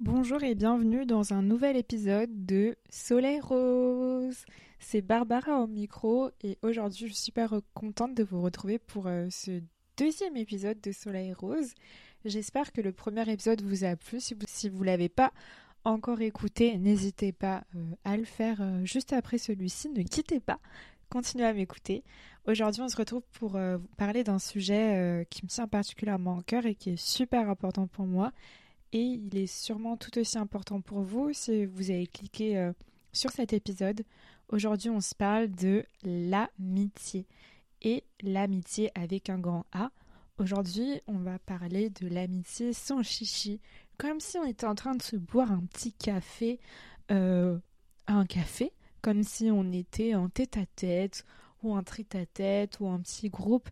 Bonjour et bienvenue dans un nouvel épisode de Soleil Rose. C'est Barbara au micro et aujourd'hui je suis super contente de vous retrouver pour euh, ce deuxième épisode de Soleil Rose. J'espère que le premier épisode vous a plu. Si vous ne l'avez pas encore écouté, n'hésitez pas euh, à le faire euh, juste après celui-ci. Ne quittez pas, continuez à m'écouter. Aujourd'hui on se retrouve pour vous parler d'un sujet qui me tient particulièrement au cœur et qui est super important pour moi et il est sûrement tout aussi important pour vous si vous avez cliqué euh, sur cet épisode. Aujourd'hui, on se parle de l'amitié et l'amitié avec un grand A. Aujourd'hui, on va parler de l'amitié sans chichi, comme si on était en train de se boire un petit café, euh, un café, comme si on était en tête à tête ou un trit à tête ou un petit groupe,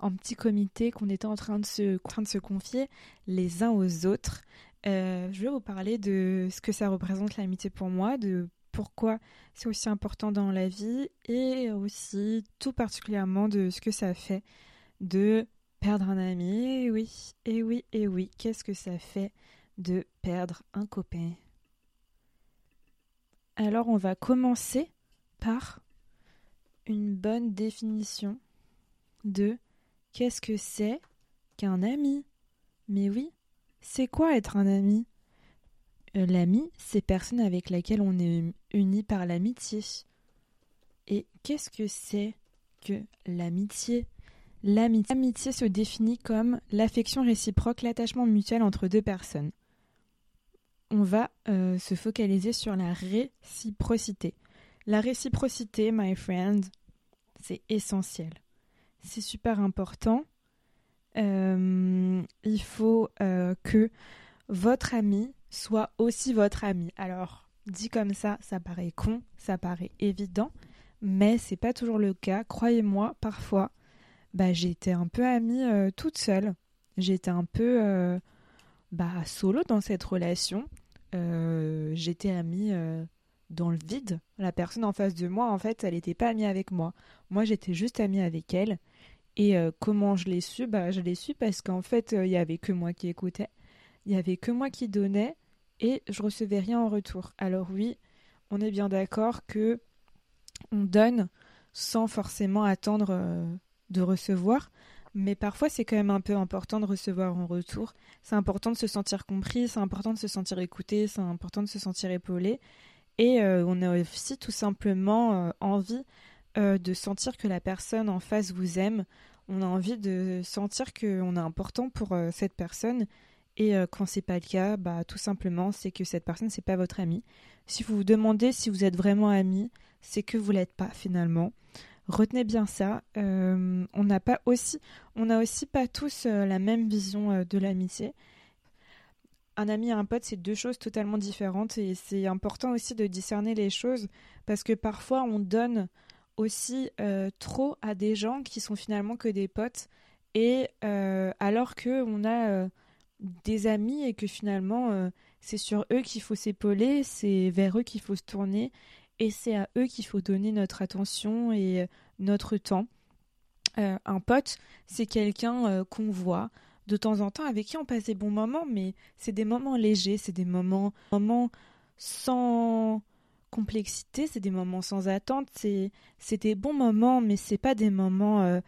un petit comité qu'on était en train de se, en train de se confier les uns aux autres. Euh, je vais vous parler de ce que ça représente l'amitié pour moi, de pourquoi c'est aussi important dans la vie et aussi tout particulièrement de ce que ça fait de perdre un ami. Et oui, et oui, et oui, qu'est-ce que ça fait de perdre un copain? Alors on va commencer par une bonne définition de qu'est-ce que c'est qu'un ami. Mais oui, c'est quoi être un ami? Euh, L'ami, c'est personne avec laquelle on est uni par l'amitié. Et qu'est-ce que c'est que l'amitié? L'amitié se définit comme l'affection réciproque, l'attachement mutuel entre deux personnes. On va euh, se focaliser sur la réciprocité. La réciprocité, my friend, c'est essentiel. C'est super important euh, il faut euh, que votre ami soit aussi votre ami. Alors, dit comme ça, ça paraît con, ça paraît évident, mais c'est pas toujours le cas. Croyez-moi, parfois, bah, j'étais un peu amie euh, toute seule. J'étais un peu bah, solo dans cette relation. j'étais amie dans le vide. La personne en face de moi, en fait, elle n'était pas amie avec moi. Moi, j'étais juste amie avec elle. Et euh, comment je l'ai su? Bah, Je l'ai su parce qu'en fait, euh, il n'y avait que moi qui écoutais, il n'y avait que moi qui donnais et je recevais rien en retour. Alors oui, on est bien d'accord que on donne sans forcément attendre euh, de recevoir, mais parfois c'est quand même un peu important de recevoir en retour. C'est important de se sentir compris, c'est important de se sentir écouté, c'est important de se sentir épaulé. Et on a aussi tout simplement envie euh, de sentir que la personne en face vous aime. On a envie de sentir qu'on est important pour euh, cette personne. Et euh, quand c'est pas le cas, bah tout simplement, c'est que cette personne c'est pas votre ami. Si vous vous demandez si vous êtes vraiment ami, c'est que vous l'êtes pas finalement. Retenez bien ça. on n'a pas aussi, on n'a aussi pas tous la même vision de l'amitié. Un ami et un pote, c'est deux choses totalement différentes et c'est important aussi de discerner les choses parce que parfois on donne aussi euh, trop à des gens qui sont finalement que des potes et euh, alors que on a euh, des amis et que finalement c'est sur eux qu'il faut s'épauler, c'est vers eux qu'il faut se tourner et c'est à eux qu'il faut donner notre attention et notre temps. un pote, c'est quelqu'un qu'on voit de temps en temps avec qui on passe des bons moments, mais c'est des moments légers, c'est des moments, moments sans complexité, c'est des moments sans attente, c'est des bons moments, mais c'est pas des moments euh,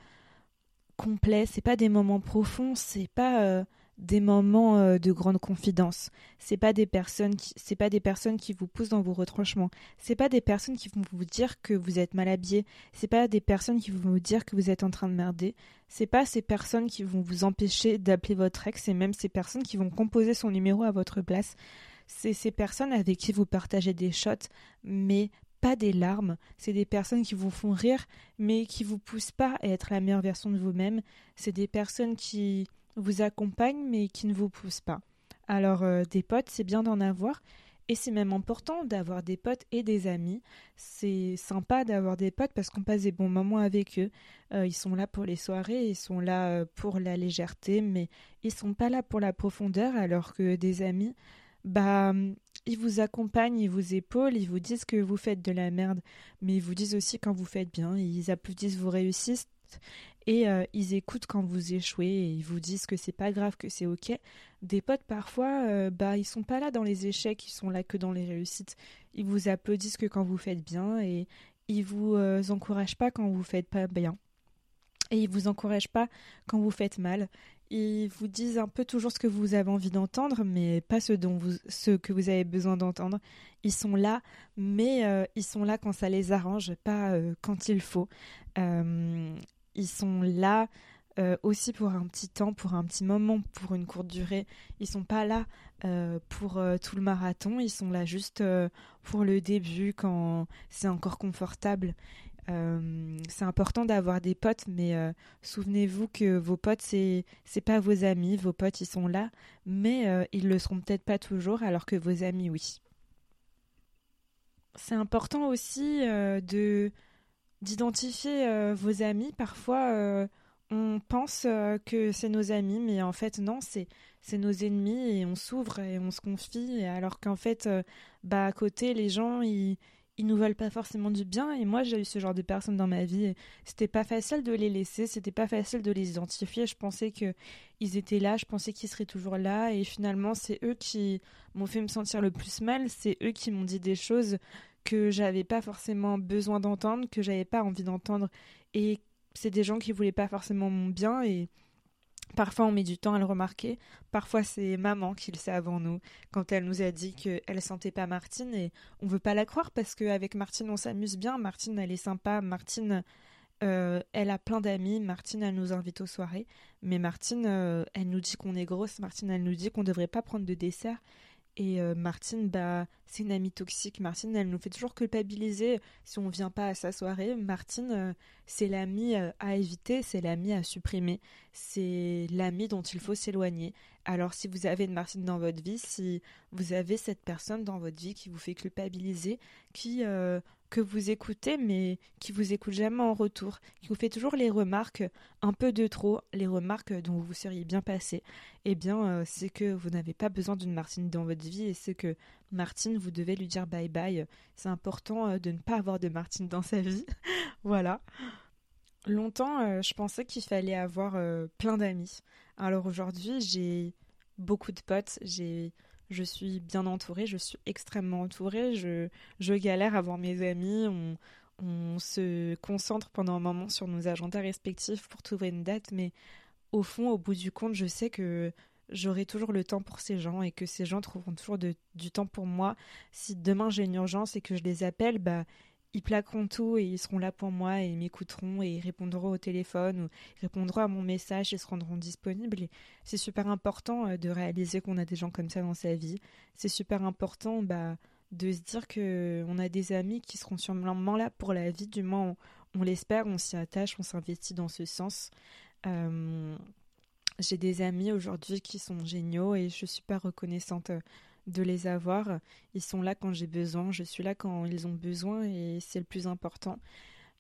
complets, c'est pas des moments profonds, c'est pas euh, des moments euh, de grande confidence. C'est pas des personnes c'est pas des personnes qui vous poussent dans vos retranchements. C'est pas des personnes qui vont vous dire que vous êtes mal habillé. C'est pas des personnes qui vont vous dire que vous êtes en train de merder. C'est pas ces personnes qui vont vous empêcher d'appeler votre ex, c'est même ces personnes qui vont composer son numéro à votre place c'est ces personnes avec qui vous partagez des shots, mais pas des larmes. C'est des personnes qui vous font rire, mais qui vous poussent pas à être la meilleure version de vous-même. C'est des personnes qui vous accompagnent, mais qui ne vous poussent pas. Alors, euh, des potes, c'est bien d'en avoir. Et c'est même important d'avoir des potes et des amis. C'est sympa d'avoir des potes parce qu'on passe des bons moments avec eux. Euh, ils sont là pour les soirées, ils sont là euh, pour la légèreté, mais ils sont pas là pour la profondeur. Alors que des amis, bah, ils vous accompagnent, ils vous épaulent, ils vous disent que vous faites de la merde, mais ils vous disent aussi quand vous faites bien, ils applaudissent vos réussites et euh, ils écoutent quand vous échouez et ils vous disent que c'est pas grave, que c'est ok. Des potes parfois, euh, bah ils sont pas là dans les échecs, ils sont là que dans les réussites. Ils vous applaudissent que quand vous faites bien et ils vous euh, encouragent pas quand vous faites pas bien. Et ils vous encouragent pas quand vous faites mal. Ils vous disent un peu toujours ce que vous avez envie d'entendre, mais pas ce, dont vous, ce que vous avez besoin d'entendre. Ils sont là, mais euh, ils sont là quand ça les arrange, pas quand il faut. Euh, ils sont là aussi pour un petit temps, pour un petit moment, pour une courte durée. Ils sont pas là pour tout le marathon. Ils sont là juste pour le début, quand c'est encore confortable. Euh, c'est important d'avoir des potes, mais euh, souvenez-vous que vos potes, c'est c'est pas vos amis. Vos potes, ils sont là, mais euh, ils le seront peut-être pas toujours, alors que vos amis, oui. C'est important aussi de d'identifier vos amis. Parfois, on pense que c'est nos amis, mais en fait, non, c'est c'est nos ennemis et on s'ouvre et on se confie, alors qu'en fait, bah à côté, les gens, ils ils nous veulent pas forcément du bien. Et moi j'ai eu ce genre de personnes dans ma vie c'était pas facile de les laisser c'était pas facile de les identifier. Je pensais que ils étaient là je pensais qu'ils seraient toujours là. Et finalement c'est eux qui m'ont fait me sentir le plus mal c'est eux qui m'ont dit des choses que j'avais pas forcément besoin d'entendre que j'avais pas envie d'entendre et c'est des gens qui voulaient pas forcément mon bien et Parfois, on met du temps à le remarquer. Parfois, c'est maman qui le sait avant nous, quand elle nous a dit qu'elle sentait pas Martine et on veut pas la croire parce qu'avec Martine, on s'amuse bien. Martine, elle est sympa. Martine, euh, elle a plein d'amis. Martine, elle nous invite aux soirées. Mais Martine, euh, elle nous dit qu'on est grosse. Martine, elle nous dit qu'on devrait pas prendre de dessert. Et euh, Martine, bah, c'est une amie toxique. Martine, elle nous fait toujours culpabiliser si on vient pas à sa soirée. Martine, euh, c'est l'amie euh, à éviter, c'est l'amie à supprimer, c'est l'amie dont il faut s'éloigner. Alors, si vous avez une Martine dans votre vie, si vous avez cette personne dans votre vie qui vous fait culpabiliser, qui que vous écoutez, mais qui vous écoute jamais en retour, qui vous fait toujours les remarques un peu de trop, les remarques dont vous seriez bien passé, eh bien, euh, c'est que vous n'avez pas besoin d'une Martine dans votre vie et c'est que Martine, vous devez lui dire bye bye. C'est important euh, de ne pas avoir de Martine dans sa vie. voilà. Longtemps, euh, je pensais qu'il fallait avoir plein d'amis. Alors aujourd'hui, j'ai beaucoup de potes, j'ai je suis bien entourée, je suis extrêmement entourée, je, je galère à voir mes amis, on, on se concentre pendant un moment sur nos agendas respectifs pour trouver une date, mais au fond, au bout du compte, je sais que j'aurai toujours le temps pour ces gens et que ces gens trouveront toujours du temps pour moi. Si demain j'ai une urgence et que je les appelle, bah ils plaqueront tout et ils seront là pour moi et ils m'écouteront et ils répondront au téléphone ou répondront à mon message et se rendront disponibles. c'est super important euh, de réaliser qu'on a des gens comme ça dans sa vie. C'est super important bah, de se dire que on a des amis qui seront sûrement là pour la vie, du moins on, l'espère, on s'y attache, on s'investit dans ce sens. Euh, j'ai des amis aujourd'hui qui sont géniaux et je suis super reconnaissante euh, de les avoir. Ils sont là quand j'ai besoin, je suis là quand ils ont besoin et c'est le plus important.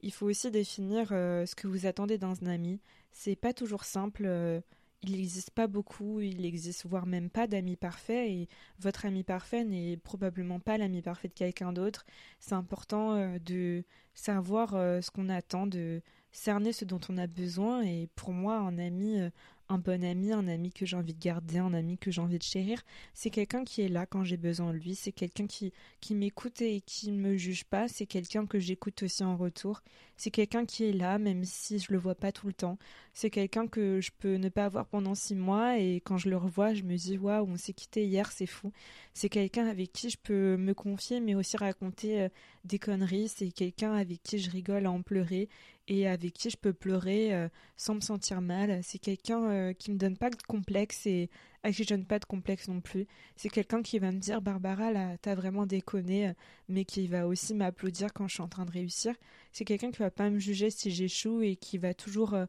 Il faut aussi définir euh, ce que vous attendez dans un ami. C'est pas toujours simple. Euh, il n'existe pas beaucoup, il existe voire même pas d'amis parfaits et votre ami parfait n'est probablement pas l'ami parfait de quelqu'un d'autre. C'est important euh, de savoir ce qu'on attend, de cerner ce dont on a besoin et pour moi un ami un bon ami, un ami que j'ai envie de garder, un ami que j'ai envie de chérir. C'est quelqu'un qui est là quand j'ai besoin de lui, c'est quelqu'un qui, qui m'écoute et qui ne me juge pas, c'est quelqu'un que j'écoute aussi en retour, c'est quelqu'un qui est là même si je le vois pas tout le temps, c'est quelqu'un que je peux ne pas avoir pendant six mois et quand je le revois, je me dis waouh, on s'est quitté hier, c'est fou. C'est quelqu'un avec qui je peux me confier mais aussi raconter euh, des conneries, c'est quelqu'un avec qui je rigole à en pleurer et avec qui je peux pleurer euh, sans me sentir mal. C'est quelqu'un euh, qui me donne pas de complexe et à qui je donne pas de complexe non plus. C'est quelqu'un qui va me dire Barbara là t'as vraiment déconné, mais qui va aussi m'applaudir quand je suis en train de réussir. C'est quelqu'un qui va pas me juger si j'échoue et qui va toujours euh,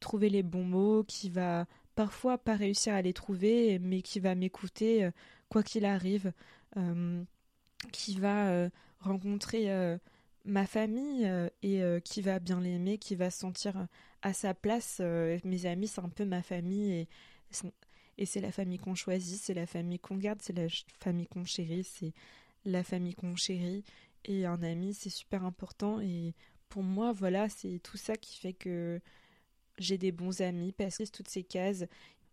trouver les bons mots, qui va parfois pas réussir à les trouver, mais qui va m'écouter quoi qu'il arrive, qui va rencontrer ma famille euh, et euh, qui va bien l'aimer, qui va se sentir euh, à sa place. mes amis, c'est un peu ma famille et, c'est la famille qu'on choisit, c'est la famille qu'on garde, c'est la famille qu'on chérit, c'est la famille qu'on chérit. Et un ami, c'est super important. Et pour moi, voilà, c'est tout ça qui fait que j'ai des bons amis parce que toutes ces cases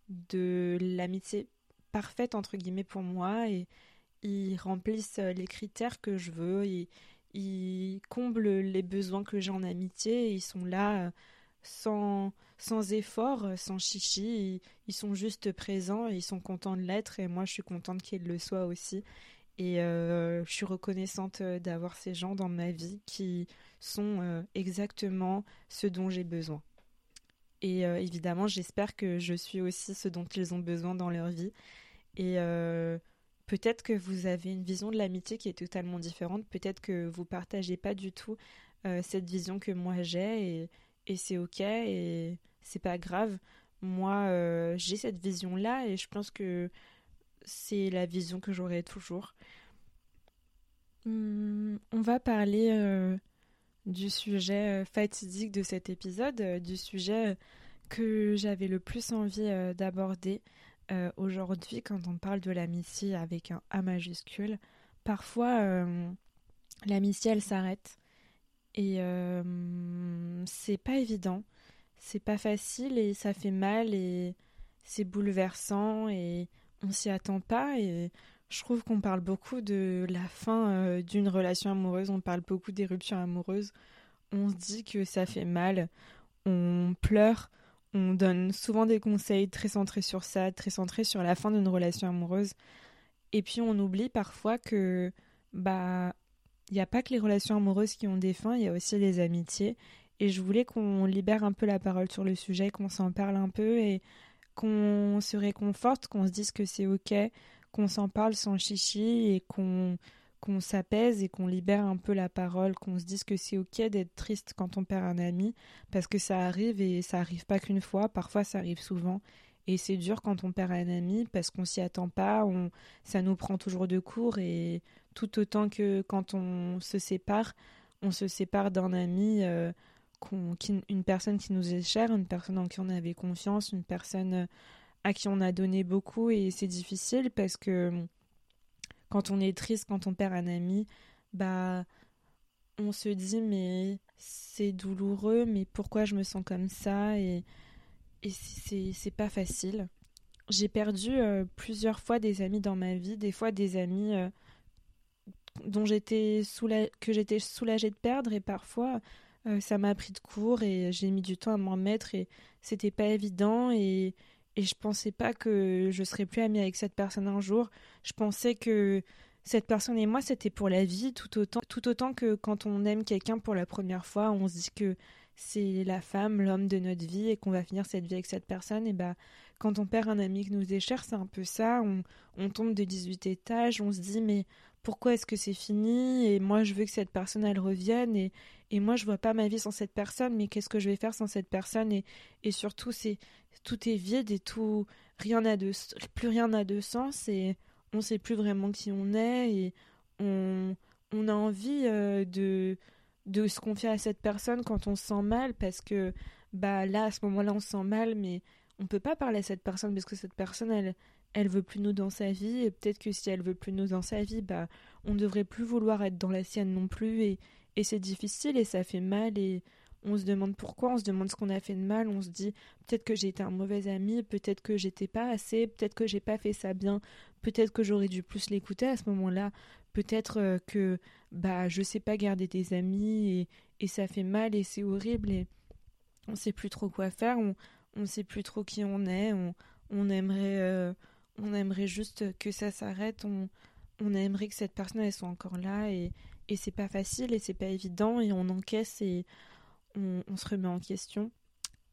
de l'amitié parfaite entre guillemets pour moi et ils remplissent les critères que je veux, ils comblent les besoins que j'ai en amitié ils sont là sans, sans effort, sans chichi, ils, sont juste présents ils sont contents de l'être et moi je suis contente qu'ils le soient aussi. Et euh, je suis reconnaissante d'avoir ces gens dans ma vie qui sont euh, exactement ce dont j'ai besoin. Et euh, évidemment, j'espère que je suis aussi ce dont ils ont besoin dans leur vie. Et peut-être que vous avez une vision de l'amitié qui est totalement différente. Peut-être que vous partagez pas du tout cette vision que moi j'ai. Et, c'est ok et c'est pas grave. Moi, euh, j'ai cette vision-là et je pense que c'est la vision que j'aurai toujours. Hmm, on va parler euh, du sujet euh, fatidique de cet épisode, du sujet que j'avais le plus envie d'aborder aujourd'hui quand on parle de l'amitié avec un A majuscule. Parfois, l'amitié, elle s'arrête et euh, c'est pas évident, c'est pas facile et ça fait mal et c'est bouleversant et on s'y attend pas. Et je trouve qu'on parle beaucoup de la fin euh, d'une relation amoureuse, on parle beaucoup des ruptures amoureuses. On se dit que ça fait mal, on pleure, on donne souvent des conseils très centrés sur ça, très centrés sur la fin d'une relation amoureuse. Et puis on oublie parfois que bah il n'y a pas que les relations amoureuses qui ont des fins, il y a aussi les amitiés. Et je voulais qu'on libère un peu la parole sur le sujet, qu'on s'en parle un peu et qu'on se réconforte, qu'on se dise que c'est ok, qu'on s'en parle sans chichi et qu'on qu'on s'apaise et qu'on libère un peu la parole, qu'on se dise que c'est ok d'être triste quand on perd un ami, parce que ça arrive et ça arrive pas qu'une fois, parfois ça arrive souvent. Et c'est dur quand on perd un ami parce qu'on s'y attend pas, on, ça nous prend toujours de court et tout autant que quand on se sépare, on se sépare d'un ami, euh, une personne qui nous est chère, une personne en qui on avait confiance, une personne euh, à qui on a donné beaucoup et c'est difficile parce que quand on est triste, quand on perd un ami, bah on se dit mais c'est douloureux, mais pourquoi je me sens comme ça et, et c'est pas facile. J'ai perdu euh, plusieurs fois des amis dans ma vie, des fois des amis dont j'étais que j'étais soulagée de perdre et parfois euh, ça m'a pris de court et j'ai mis du temps à m'en remettre et c'était pas évident et et je pensais pas que je serais plus amie avec cette personne un jour. Je pensais que cette personne et moi c'était pour la vie tout autant tout autant que quand on aime quelqu'un pour la première fois, on se dit que c'est la femme, l'homme de notre vie et qu'on va finir cette vie avec cette personne et bah quand on perd un ami qui nous est cher, c'est un peu ça, on, on tombe de 18 étages, on se dit mais pourquoi est-ce que c'est fini? Et moi je veux que cette personne elle revienne et, et moi je vois pas ma vie sans cette personne mais qu'est-ce que je vais faire sans cette personne? Et, et surtout c'est tout est vide et tout rien n'a de plus rien n'a de sens et on sait plus vraiment qui on est et on, on a envie euh, de de se confier à cette personne quand on se sent mal parce que bah là à ce moment-là on se sent mal mais on peut pas parler à cette personne parce que cette personne elle elle veut plus nous dans sa vie et peut-être que si elle veut plus nous dans sa vie bah on devrait plus vouloir être dans la sienne non plus et, et c'est difficile et ça fait mal et on se demande pourquoi, on se demande ce qu'on a fait de mal, on se dit peut-être que j'ai été un mauvais ami, peut-être que j'étais pas assez, peut-être que j'ai pas fait ça bien, peut-être que j'aurais dû plus l'écouter à ce moment-là, peut-être euh, que bah je sais pas garder des amis et, et ça fait mal et c'est horrible et on sait plus trop quoi faire, on on sait plus trop qui on est, on, on aimerait euh, on aimerait juste que ça s'arrête, on, on aimerait que cette personne elle soit encore là et, et c'est pas facile et c'est pas évident et on encaisse et on, se remet en question.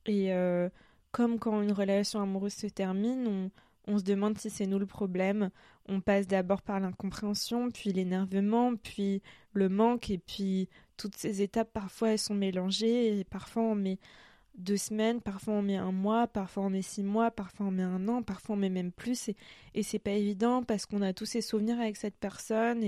Et euh, comme quand une relation amoureuse se termine, on, on se demande si c'est nous le problème. On passe d'abord par l'incompréhension, puis l'énervement, puis le manque, et puis toutes ces étapes, parfois elles sont mélangées, et parfois on met deux semaines, parfois on met un mois, parfois on met six mois, parfois on met un an, parfois on met même plus. Et, et c'est pas évident parce qu'on a tous ces souvenirs avec cette personne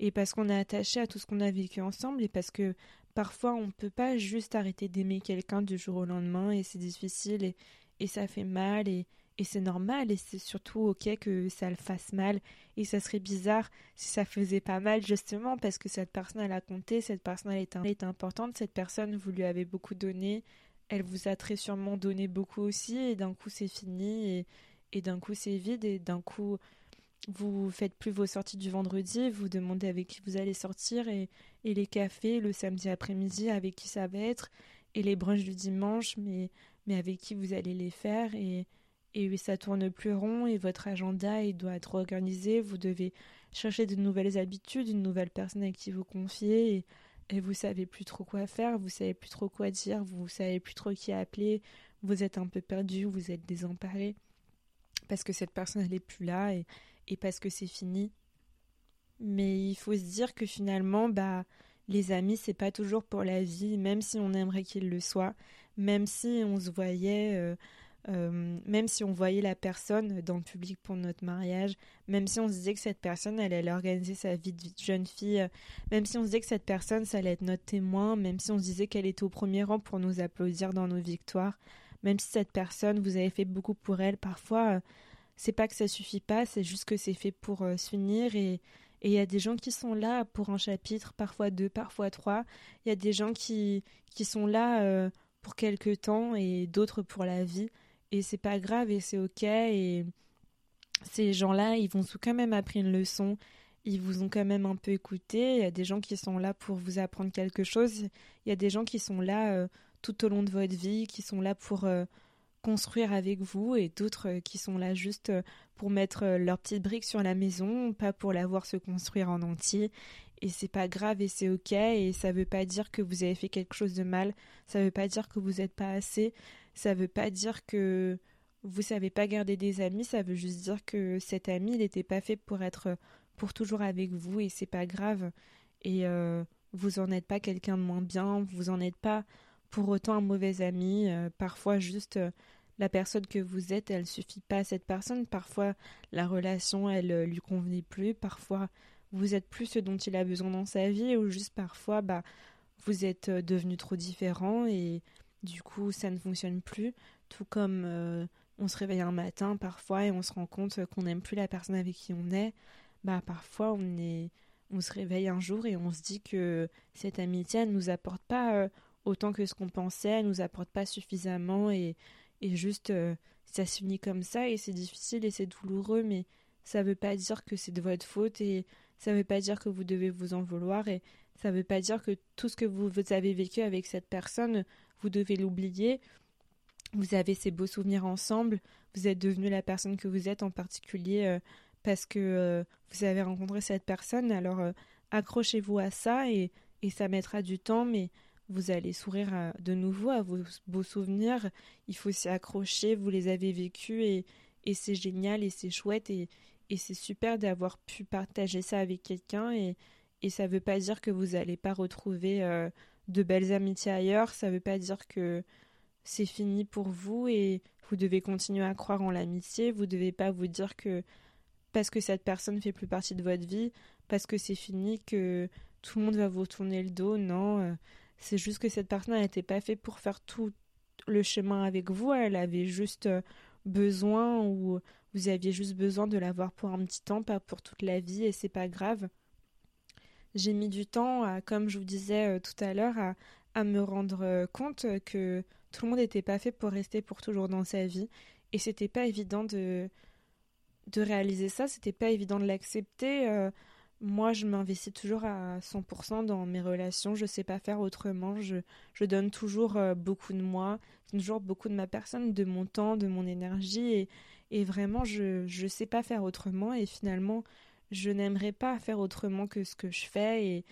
et, parce qu'on est attaché à tout ce qu'on a vécu ensemble et parce que parfois on peut pas juste arrêter d'aimer quelqu'un du jour au lendemain et c'est difficile et, ça fait mal et, c'est normal et c'est surtout ok que ça le fasse mal. Et ça serait bizarre si ça faisait pas mal justement parce que cette personne elle a compté, cette personne elle était importante, cette personne vous lui avez beaucoup donné, elle vous a très sûrement donné beaucoup aussi et d'un coup c'est fini et, d'un coup c'est vide et d'un coup vous faites plus vos sorties du vendredi, vous demandez avec qui vous allez sortir et, les cafés le samedi après-midi avec qui ça va être et les brunchs du dimanche mais, mais avec qui vous allez les faire et, et ça tourne plus rond et votre agenda il doit être organisé, vous devez chercher de nouvelles habitudes, une nouvelle personne avec qui vous confier et vous savez plus trop quoi faire, vous savez plus trop quoi dire, vous savez plus trop qui appeler, vous êtes un peu perdu, vous êtes désemparé parce que cette personne elle est plus là et, et parce que c'est fini. Mais il faut se dire que finalement, bah, les amis, c'est pas toujours pour la vie, même si on aimerait qu'ils le soient, même si on se voyait, euh, euh, même si on voyait la personne dans le public pour notre mariage, même si on se disait que cette personne, elle allait organiser sa vie de jeune fille, même si on se disait que cette personne, ça allait être notre témoin, même si on se disait qu'elle était au premier rang pour nous applaudir dans nos victoires, même si cette personne, vous avez fait beaucoup pour elle, parfois. Euh, c'est pas que ça suffit pas, c'est juste que c'est fait pour euh, s'unir et il y a des gens qui sont là pour un chapitre, parfois deux, parfois trois. Il y a des gens qui, qui sont là euh, pour quelques temps et d'autres pour la vie. Et c'est pas grave et c'est ok. Et ces gens-là, ils vont quand même appris une leçon. Ils vous ont quand même un peu écouté. Il y a des gens qui sont là pour vous apprendre quelque chose. Il y a des gens qui sont là euh, tout au long de votre vie, qui sont là pour construire avec vous et d'autres euh, qui sont là juste euh, pour mettre euh, leurs petites briques sur la maison, pas pour la voir se construire en entier. Et c'est pas grave et c'est ok et ça veut pas dire que vous avez fait quelque chose de mal, ça veut pas dire que vous n'êtes pas assez, ça veut pas dire que vous savez pas garder des amis, ça veut juste dire que cet ami n'était pas fait pour être pour toujours avec vous et c'est pas grave et vous en êtes pas quelqu'un de moins bien, vous en êtes pas pour autant un mauvais ami. Euh, parfois, juste euh, la personne que vous êtes, elle suffit pas à cette personne. Parfois, la relation, elle euh, lui convenait plus. Parfois, vous êtes plus ce dont il a besoin dans sa vie, ou juste parfois, bah, vous êtes devenu trop différent et du coup, ça ne fonctionne plus. Tout comme on se réveille un matin parfois et on se rend compte qu'on n'aime plus la personne avec qui on est. Bah, parfois, on est on se réveille un jour et on se dit que cette amitié ne nous apporte pas autant que ce qu'on pensait, elle nous apporte pas suffisamment et, et juste euh, ça se finit comme ça et c'est difficile et c'est douloureux, mais ça veut pas dire que c'est de votre faute et ça veut pas dire que vous devez vous en vouloir et ça veut pas dire que tout ce que vous, avez vécu avec cette personne, vous devez l'oublier. Vous avez ces beaux souvenirs ensemble, vous êtes devenu la personne que vous êtes en particulier euh, parce que euh, vous avez rencontré cette personne, alors accrochez-vous à ça et, ça mettra du temps, mais vous allez sourire de nouveau à vos beaux souvenirs. Il faut s'y accrocher, vous les avez vécus et, c'est génial et c'est chouette et, c'est super d'avoir pu partager ça avec quelqu'un et ça veut pas dire que vous n'allez pas retrouver euh, de belles amitiés ailleurs, ça veut pas dire que c'est fini pour vous et vous devez continuer à croire en l'amitié, vous devez pas vous dire que parce que cette personne fait plus partie de votre vie, parce que c'est fini que tout le monde va vous tourner le dos, non. Euh, c'est juste que cette personne n'était pas faite pour faire tout le chemin avec vous. Elle avait juste euh, besoin ou vous aviez juste besoin de la voir pour un petit temps, pas pour toute la vie, et c'est pas grave. J'ai mis du temps, comme je vous disais euh, tout à l'heure, à, me rendre euh, compte que tout le monde n'était pas fait pour rester pour toujours dans sa vie, et c'était pas évident de de réaliser ça, c'était pas évident de l'accepter. Moi, je m'investis toujours à 100% dans mes relations. Je sais pas faire autrement. Je, je donne toujours euh, beaucoup de moi, toujours beaucoup de ma personne, de mon temps, de mon énergie. Et, et vraiment, je ne sais pas faire autrement. Et finalement, je n'aimerais pas faire autrement que ce que je fais. Et,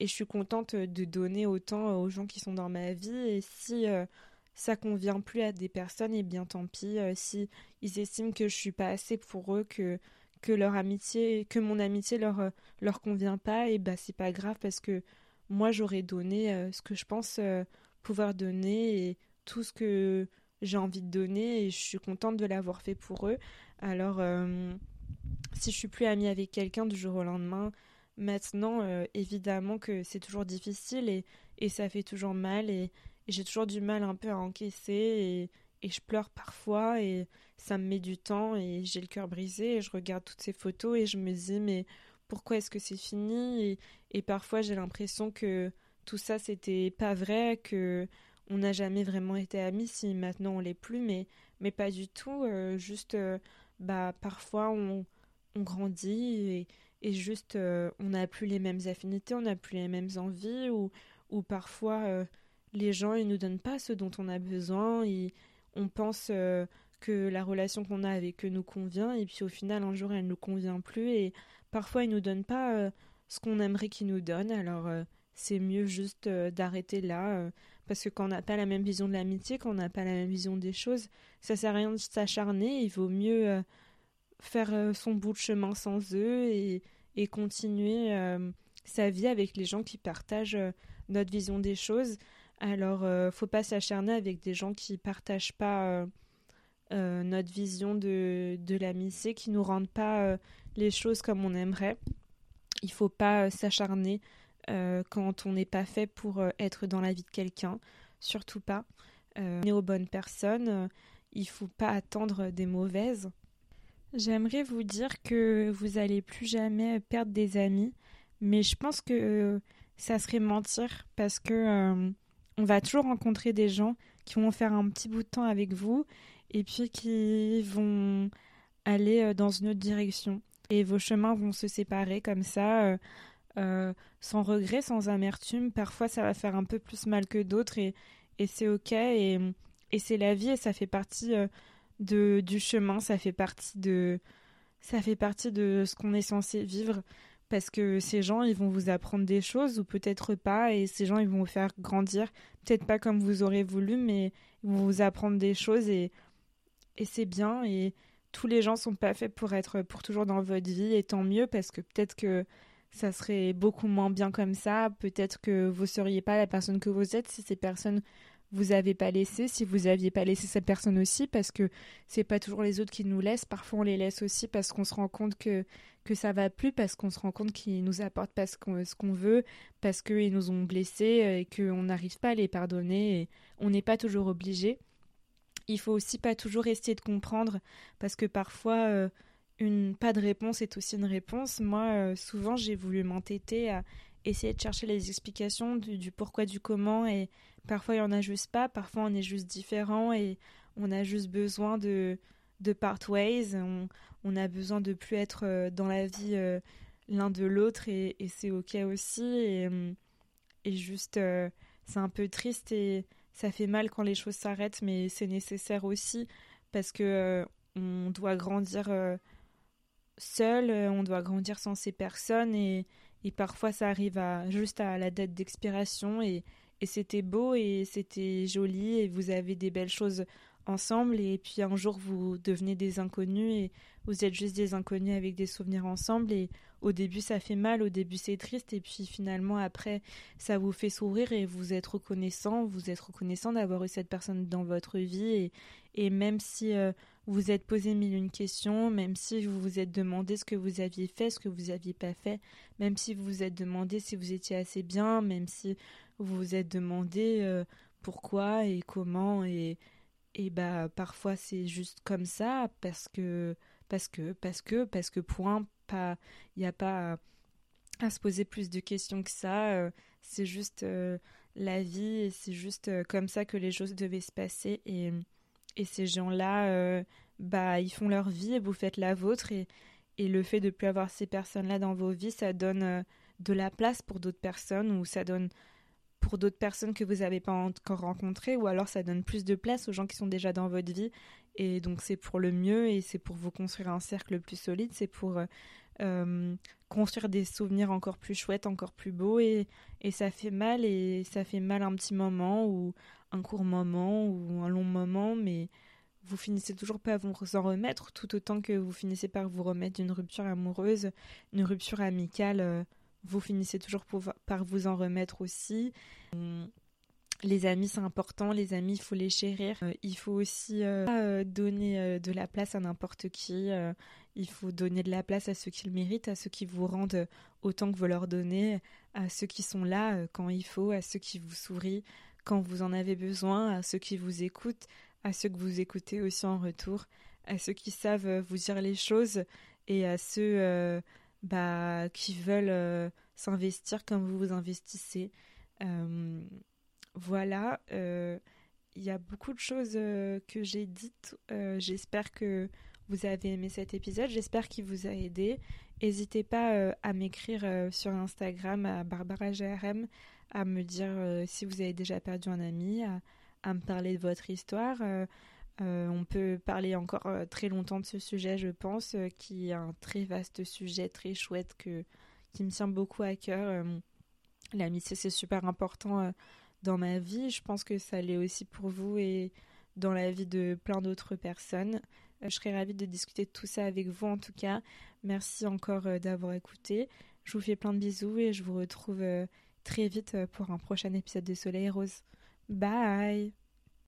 et je suis contente de donner autant aux gens qui sont dans ma vie. Et si euh, ça convient plus à des personnes, et eh bien tant pis. Euh, si ils estiment que je suis pas assez pour eux, que que leur amitié, que mon amitié leur euh, leur convient pas, et bah c'est pas grave parce que moi j'aurais donné euh, ce que je pense euh, pouvoir donner et tout ce que j'ai envie de donner et je suis contente de l'avoir fait pour eux. Alors si je suis plus amie avec quelqu'un du jour au lendemain, maintenant évidemment que c'est toujours difficile et, et ça fait toujours mal et, j'ai toujours du mal un peu à encaisser et je pleure parfois et ça me met du temps et j'ai le cœur brisé et je regarde toutes ces photos et je me dis mais pourquoi est-ce que c'est fini et, parfois j'ai l'impression que tout ça c'était pas vrai que on n'a jamais vraiment été amis, si maintenant on l'est plus, mais, mais pas du tout. juste, bah, parfois on, grandit et, juste on n'a plus les mêmes affinités, on n'a plus les mêmes envies, ou, ou parfois les gens ils nous donnent pas ce dont on a besoin, et on pense que la relation qu'on a avec eux nous convient et puis au final un jour elle ne nous convient plus et parfois ils nous donnent pas euh, ce qu'on aimerait qu'ils nous donnent. Alors euh, c'est mieux juste euh, d'arrêter là parce que quand on n'a pas la même vision de l'amitié quand on n'a pas la même vision des choses ça sert à rien de s'acharner. Il vaut mieux faire son bout de chemin sans eux et, et continuer sa vie avec les gens qui partagent notre vision des choses alors faut pas s'acharner avec des gens qui partagent pas euh, notre vision de, de l'amitié, qui nous rendent pas euh, les choses comme on aimerait. Il faut pas euh, s'acharner quand on n'est pas fait pour être dans la vie de quelqu'un, surtout pas. est aux bonnes personnes, il faut pas attendre des mauvaises. J'aimerais vous dire que vous allez plus jamais perdre des amis, mais je pense que ça serait mentir parce que on va toujours rencontrer des gens qui vont faire un petit bout de temps avec vous et puis qui vont aller euh, dans une autre direction. Et vos chemins vont se séparer comme ça, euh, euh, sans regret, sans amertume. Parfois, ça va faire un peu plus mal que d'autres et, et c'est ok. Et, et c'est la vie et ça fait partie du chemin, ça fait partie de, ça fait partie de ce qu'on est censé vivre. Parce que ces gens, ils vont vous apprendre des choses ou peut-être pas, et ces gens, ils vont vous faire grandir, peut-être pas comme vous aurez voulu, mais ils vont vous apprendre des choses et et c'est bien. Et tous les gens sont pas faits pour être pour toujours dans votre vie et tant mieux parce que peut-être que ça serait beaucoup moins bien comme ça, peut-être que vous seriez pas la personne que vous êtes si ces personnes vous avez pas laissé, si vous aviez pas laissé cette personne aussi parce que c'est pas toujours les autres qui nous laissent, parfois on les laisse aussi parce qu'on se rend compte que que ça va plus parce qu'on se rend compte qu'ils nous apportent pas ce qu'on veut, parce qu'ils nous ont blessés et qu'on n'arrive pas à les pardonner et on n'est pas toujours obligé il faut aussi pas toujours essayer de comprendre parce que parfois euh, une pas de réponse est aussi une réponse. Moi, euh, souvent, j'ai voulu m'entêter à essayer de chercher les explications du, pourquoi, du comment, et parfois il y en a juste pas, parfois on est juste différent et on a juste besoin de de part ways. On, a besoin de plus être euh, dans la vie l'un de l'autre et, c'est ok aussi et, et juste c'est un peu triste et ça fait mal quand les choses s'arrêtent, mais c'est nécessaire aussi parce que euh, on doit grandir euh, seul, euh, on doit grandir sans ces personnes et, et parfois ça arrive à, juste à la date d'expiration et, et c'était beau et c'était joli et vous avez des belles choses ensemble. Et puis un jour vous devenez des inconnus et vous êtes juste des inconnus avec des souvenirs ensemble. Et au début ça fait mal, au début c'est triste. Et puis finalement après ça vous fait sourire et vous êtes reconnaissant, vous êtes reconnaissant d'avoir eu cette personne dans votre vie. Et, et même si euh, vous êtes posé mille une questions, même si vous vous êtes demandé ce que vous aviez fait, ce que vous aviez pas fait, même si vous vous êtes demandé si vous étiez assez bien, même si vous vous êtes demandé euh, pourquoi et comment et et bah parfois c'est juste comme ça parce que parce que parce que parce que point pas il n'y a pas à, se poser plus de questions que ça euh, c'est juste euh, la vie et c'est juste comme ça que les choses devaient se passer et et ces gens là bah ils font leur vie et vous faites la vôtre et le fait de plus avoir ces personnes là dans vos vies ça donne de la place pour d'autres personnes ou ça donne pour d'autres personnes que vous n'avez pas encore rencontrées, ou alors ça donne plus de place aux gens qui sont déjà dans votre vie. Et donc c'est pour le mieux et c'est pour vous construire un cercle plus solide, c'est pour euh, euh, construire des souvenirs encore plus chouettes, encore plus beaux. Et, et ça fait mal, et ça fait mal un petit moment, ou un court moment, ou un long moment, mais vous finissez toujours pas à vous en remettre, tout autant que vous finissez par vous remettre d'une rupture amoureuse, une rupture amicale. Euh, vous finissez toujours par vous en remettre aussi. Les amis, c'est important. Les amis, il faut les chérir. Euh, il faut aussi euh, euh, donner de la place à n'importe qui. il faut donner de la place à ceux qui le méritent, à ceux qui vous rendent autant que vous leur donnez, à ceux qui sont là quand il faut, à ceux qui vous sourient quand vous en avez besoin, à ceux qui vous écoutent, à ceux que vous écoutez aussi en retour, à ceux qui savent vous dire les choses et à ceux bah, qui veulent euh, s'investir comme vous vous investissez. Euh, voilà, il y a beaucoup de choses que j'ai dites. J'espère que vous avez aimé cet épisode. J'espère qu'il vous a aidé. N'hésitez pas à m'écrire sur Instagram à BarbaraGRM, à me dire si vous avez déjà perdu un ami, à me parler de votre histoire. Euh, on peut parler encore euh, très longtemps de ce sujet, je pense, euh, qui est un très vaste sujet, très chouette, qui me tient beaucoup à cœur. L'amitié, c'est super important dans ma vie. Je pense que ça l'est aussi pour vous et dans la vie de plein d'autres personnes. Je serais ravie de discuter de tout ça avec vous en tout cas. Merci encore d'avoir écouté. Je vous fais plein de bisous et je vous retrouve très vite pour un prochain épisode de Soleil Rose. Bye